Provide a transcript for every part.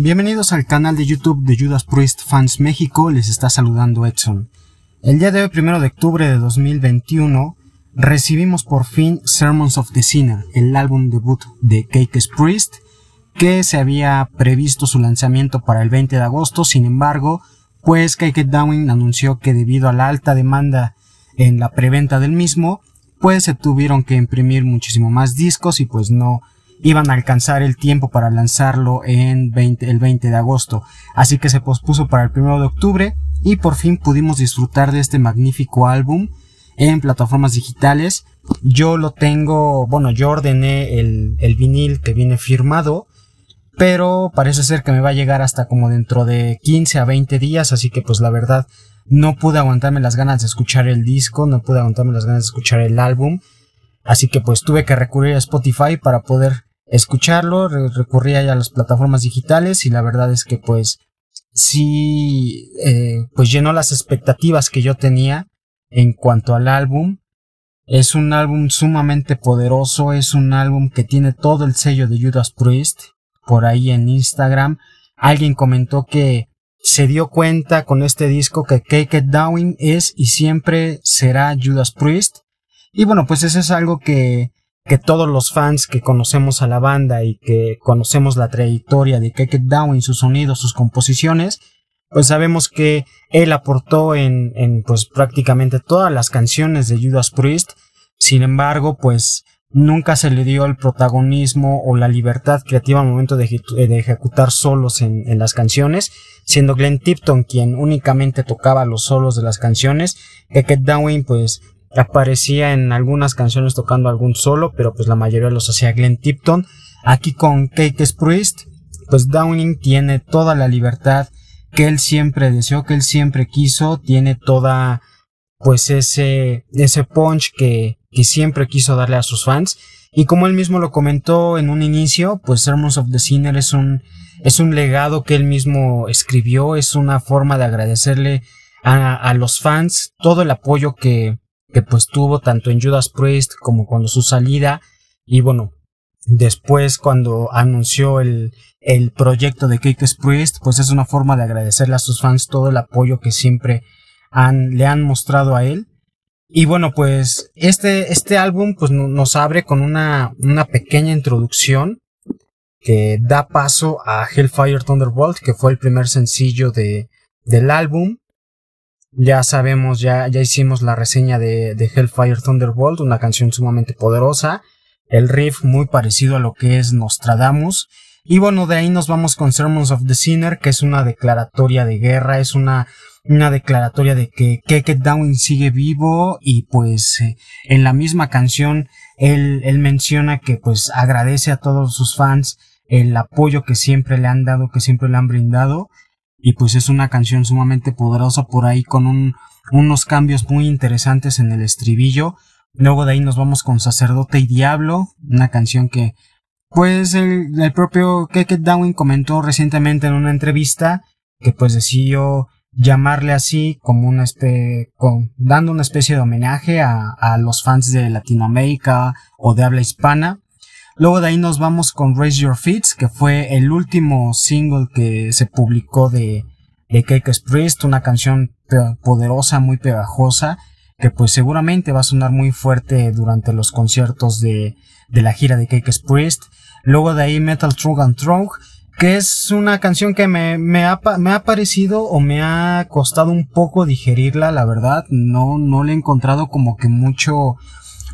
Bienvenidos al canal de YouTube de Judas Priest Fans México, les está saludando Edson. El día de hoy, primero de octubre de 2021, recibimos por fin Sermons of the Sinner, el álbum debut de Cakes Priest, que se había previsto su lanzamiento para el 20 de agosto, sin embargo, pues Cake Downing anunció que debido a la alta demanda en la preventa del mismo, pues se tuvieron que imprimir muchísimo más discos y pues no iban a alcanzar el tiempo para lanzarlo en el 20 de agosto. Así que se pospuso para el 1 de octubre y por fin pudimos disfrutar de este magnífico álbum en plataformas digitales. Yo lo tengo, bueno, yo ordené el, el vinil que viene firmado, pero parece ser que me va a llegar hasta como dentro de 15 a 20 días, así que pues la verdad no pude aguantarme las ganas de escuchar el disco, no pude aguantarme las ganas de escuchar el álbum, así que pues tuve que recurrir a Spotify para poder escucharlo, recurría ya a las plataformas digitales y la verdad es que pues sí, eh, pues llenó las expectativas que yo tenía en cuanto al álbum. Es un álbum sumamente poderoso, es un álbum que tiene todo el sello de Judas Priest. Por ahí en Instagram alguien comentó que se dio cuenta con este disco que Cake It Down es y siempre será Judas Priest. Y bueno, pues eso es algo que que todos los fans que conocemos a la banda y que conocemos la trayectoria de Keke Down, su sonido, sus composiciones, pues sabemos que él aportó en, pues prácticamente todas las canciones de Judas Priest. Sin embargo, pues nunca se le dio el protagonismo o la libertad creativa al momento de, ejecutar solos en, las canciones, siendo Glenn Tipton quien únicamente tocaba los solos de las canciones, que Downing pues aparecía en algunas canciones tocando algún solo, pero pues la mayoría los hacía Glenn Tipton. Aquí con Cake Priest, pues Downing tiene toda la libertad que él siempre deseó, que él siempre quiso, tiene toda pues ese, ese punch que, que siempre quiso darle a sus fans. Y como él mismo lo comentó en un inicio, pues Sermons of the Sinner es un, es un legado que él mismo escribió, es una forma de agradecerle a, a los fans todo el apoyo que, que pues tuvo tanto en Judas Priest como cuando su salida y bueno después cuando anunció el, el proyecto de Cake Priest pues es una forma de agradecerle a sus fans todo el apoyo que siempre han, le han mostrado a él. Y bueno pues este, este álbum pues nos abre con una, una pequeña introducción que da paso a Hellfire Thunderbolt que fue el primer sencillo de, del álbum ya sabemos, ya, ya hicimos la reseña de, de Hellfire Thunderbolt, una canción sumamente poderosa. El riff muy parecido a lo que es Nostradamus. Y bueno, de ahí nos vamos con Sermons of the Sinner, que es una declaratoria de guerra, es una, una declaratoria de que Keke Down sigue vivo y pues eh, en la misma canción él, él menciona que pues agradece a todos sus fans el apoyo que siempre le han dado, que siempre le han brindado y pues es una canción sumamente poderosa por ahí con un, unos cambios muy interesantes en el estribillo. Luego de ahí nos vamos con Sacerdote y Diablo, una canción que pues el, el propio Keke Downing comentó recientemente en una entrevista que pues decidió llamarle así como una especie, dando una especie de homenaje a los fans de Latinoamérica o de habla hispana Luego de ahí nos vamos con Raise Your Feet, que fue el último single que se publicó de, de Cake Priest, una canción poderosa, muy pegajosa, que pues seguramente va a sonar muy fuerte durante los conciertos de, de la gira de Cake Priest. Luego de ahí Metal Trug and Trog, que es una canción que me, me, ha, me ha parecido o me ha costado un poco digerirla, la verdad. No, no le he encontrado como que mucho,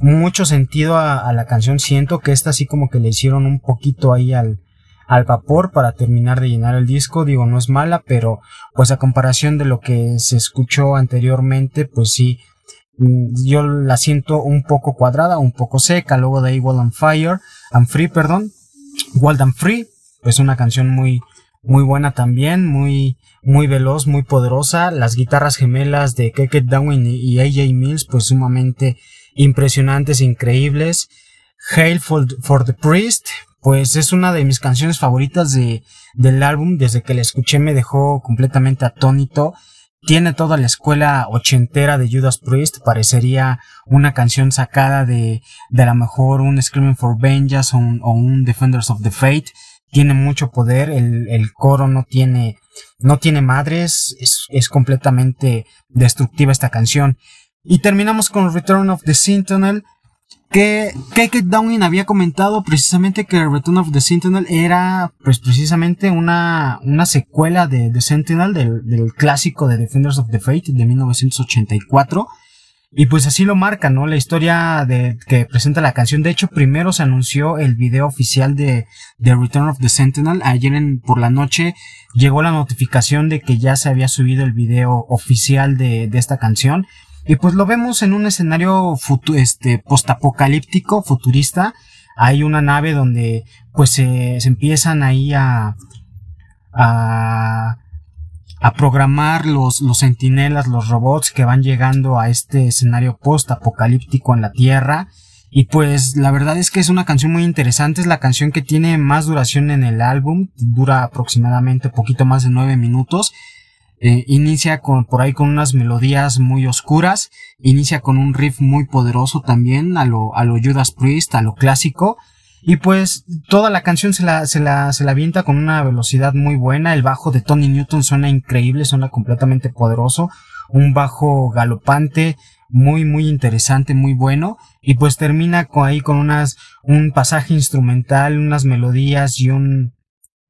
mucho sentido a, la canción. Siento que esta así como que le hicieron un poquito ahí al, al vapor para terminar de llenar el disco. Digo, no es mala, pero pues a comparación de lo que se escuchó anteriormente, pues sí, mm, yo la siento un poco cuadrada, un poco seca. Luego de ahí Wild and Fire, and Free, perdón. Wild and Free, pues una canción muy, muy buena también, muy, muy veloz, muy poderosa. Las guitarras gemelas de Keke Down y AJ Mills, pues sumamente impresionantes, increíbles. Hail for, the Priest, pues es una de mis canciones favoritas de, del álbum. Desde que la escuché me dejó completamente atónito. Tiene toda la escuela ochentera de Judas Priest. Parecería una canción sacada de, de a lo mejor un Screaming for Vengeance o un, Defenders of the Fate. tiene mucho poder, el, el coro no tiene, no tiene madres, es, es completamente destructiva esta canción. Y terminamos con Return of the Sentinel, que Cake Downing había comentado precisamente que Return of the Sentinel era pues precisamente una, una secuela de The Sentinel del, clásico de Defenders of the Fate de 1984 y pues así lo marca, ¿no? La historia de, que presenta la canción. De hecho, primero se anunció el video oficial de, Return of the Sentinel. Ayer en, por la noche llegó la notificación de que ya se había subido el video oficial de, de esta canción. Y pues lo vemos en un escenario este, postapocalíptico, futurista. Hay una nave donde pues se, se empiezan ahí a, a a programar los, los sentinelas, los robots que van llegando a este escenario post-apocalíptico en la Tierra. Y pues la verdad es que es una canción muy interesante, es la canción que tiene más duración en el álbum, dura aproximadamente poquito más de nueve minutos. Eh, inicia con, por ahí con unas melodías muy oscuras, inicia con un riff muy poderoso también, a lo, a lo Judas Priest, a lo clásico, y pues toda la canción se la, se la, se la avienta con una velocidad muy buena. El bajo de Tony Newton suena increíble, suena completamente poderoso. Un bajo galopante, muy, muy interesante, muy bueno. Y pues termina con, ahí con unas, un pasaje instrumental, unas melodías y un,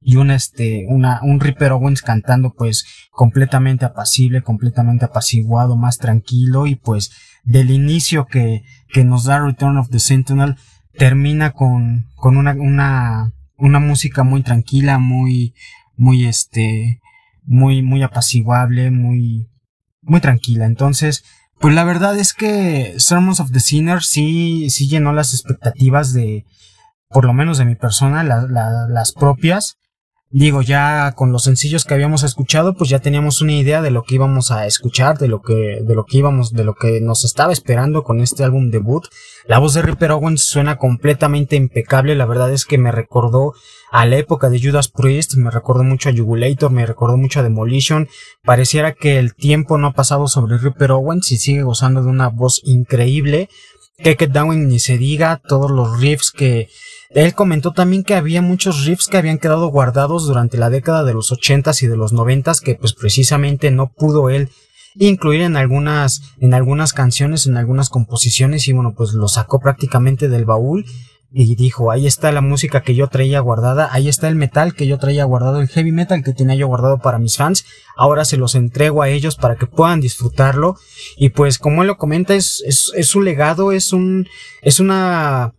y un este, una, un Ripper Owens cantando pues completamente apacible, completamente apaciguado, más tranquilo y pues del inicio que, que nos da Return of the Sentinel termina con, con una, una, una música muy tranquila, muy, muy este, muy, muy apaciguable, muy, muy tranquila. Entonces, pues la verdad es que Sermons of the Sinner sí, sí llenó las expectativas de, por lo menos de mi persona, las propias. Digo, ya con los sencillos que habíamos escuchado, pues ya teníamos una idea de lo que íbamos a escuchar, de lo que, de lo que íbamos, de lo que nos estaba esperando con este álbum debut. La voz de Ripper Owens suena completamente impecable, la verdad es que me recordó a la época de Judas Priest, me recordó mucho a Jugulator, me recordó mucho a Demolition, pareciera que el tiempo no ha pasado sobre Ripper Owens y sigue gozando de una voz increíble. Take It Down ni se diga, todos los riffs que, él comentó también que había muchos riffs que habían quedado guardados durante la década de los 80s y de los 90s que pues precisamente no pudo él incluir en algunas en algunas canciones, en algunas composiciones y bueno, pues lo sacó prácticamente del baúl y dijo, ahí está la música que yo traía guardada, ahí está el metal que yo traía guardado, el heavy metal que tenía yo guardado para mis fans, ahora se los entrego a ellos para que puedan disfrutarlo y pues como él lo comenta es, es, es un legado, es un, es una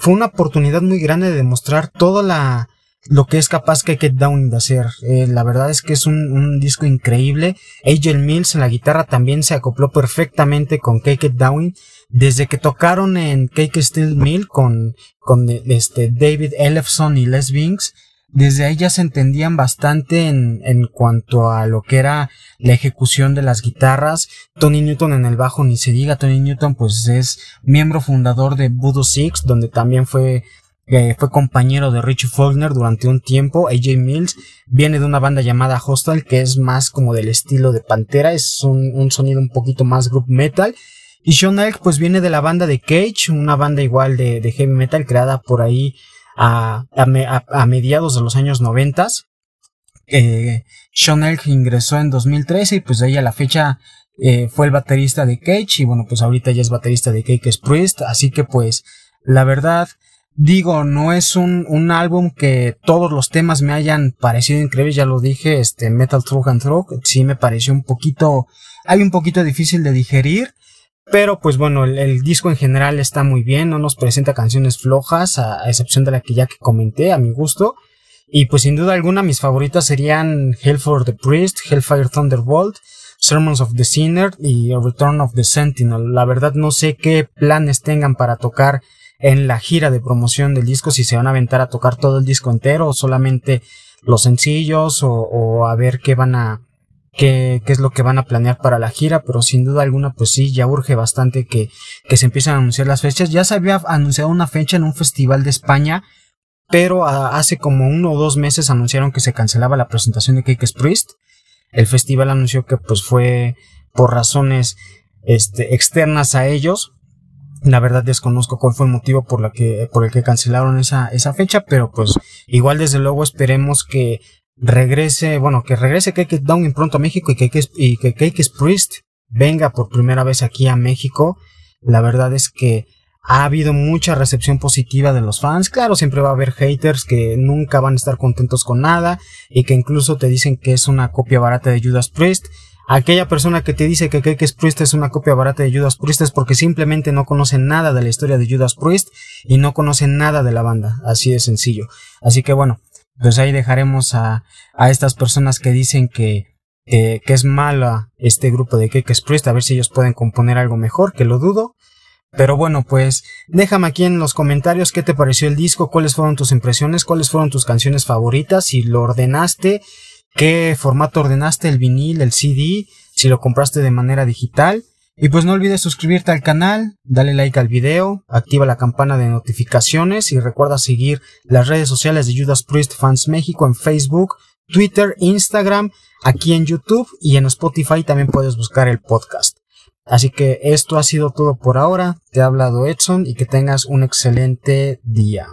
fue una oportunidad muy grande de demostrar toda la lo que es capaz Cake It Down de hacer. Eh, la verdad es que es un, disco increíble. Angel Mills en la guitarra también se acopló perfectamente con Cake It Down. Desde que tocaron en Cake Steel Mill con, con este David Ellefson y Les Binks, desde ahí ya se entendían bastante en, en cuanto a lo que era la ejecución de las guitarras. Tony Newton en el bajo, ni se diga, Tony Newton pues es miembro fundador de Voodoo Six, donde también fue eh, fue compañero de Richie Faulkner durante un tiempo. AJ Mills viene de una banda llamada Hostel, que es más como del estilo de Pantera, es un, un sonido un poquito más group metal. Y Sean Elk pues viene de la banda de Cage, una banda igual de, de heavy metal creada por ahí a, a, mediados de los años noventas. Eh, Sean Elk ingresó en 2013 y pues de ahí a la fecha eh, fue el baterista de Cage y bueno pues ahorita ya es baterista de Cake Priest así que pues la verdad digo no es un, un álbum que todos los temas me hayan parecido increíbles ya lo dije este Metal Through and Through sí me pareció un poquito hay un poquito difícil de digerir pero pues bueno, el, disco en general está muy bien, no nos presenta canciones flojas, a, excepción de la que ya que comenté, a mi gusto. Y pues sin duda alguna mis favoritas serían Hell for the Priest, Hellfire Thunderbolt, Sermons of the Sinner y Return of the Sentinel. La verdad no sé qué planes tengan para tocar en la gira de promoción del disco, si se van a aventar a tocar todo el disco entero o solamente los sencillos o, a ver qué van a, qué, qué es lo que van a planear para la gira, pero sin duda alguna, pues sí, ya urge bastante que, que se empiecen a anunciar las fechas. Ya se había anunciado una fecha en un festival de España, pero hace como uno o dos meses anunciaron que se cancelaba la presentación de Cake Priest. El festival anunció que pues fue por razones este, externas a ellos. La verdad desconozco cuál fue el motivo por, la que, por el que cancelaron esa, esa fecha, pero pues igual desde luego esperemos que regrese, bueno, que regrese Cake Down pronto a México y que, y que Cake Priest venga por primera vez aquí a México. La verdad es que ha habido mucha recepción positiva de los fans. Claro, siempre va a haber haters que nunca van a estar contentos con nada y que incluso te dicen que es una copia barata de Judas Priest. Aquella persona que te dice que Cake Priest es una copia barata de Judas Priest es porque simplemente no conoce nada de la historia de Judas Priest y no conoce nada de la banda. Así de sencillo. Así que bueno, pues ahí dejaremos a, a estas personas que dicen que, que es mala este grupo de Cake Priest a ver si ellos pueden componer algo mejor, que lo dudo. Pero bueno, pues déjame aquí en los comentarios qué te pareció el disco, cuáles fueron tus impresiones, cuáles fueron tus canciones favoritas, si lo ordenaste, qué formato ordenaste, el vinil, el CD, si lo compraste de manera digital. Y pues no olvides suscribirte al canal, dale like al video, activa la campana de notificaciones y recuerda seguir las redes sociales de Judas Priest Fans México en Facebook, Twitter, Instagram, aquí en YouTube y en Spotify también puedes buscar el podcast. Así que esto ha sido todo por ahora. Te ha hablado Edson y que tengas un excelente día.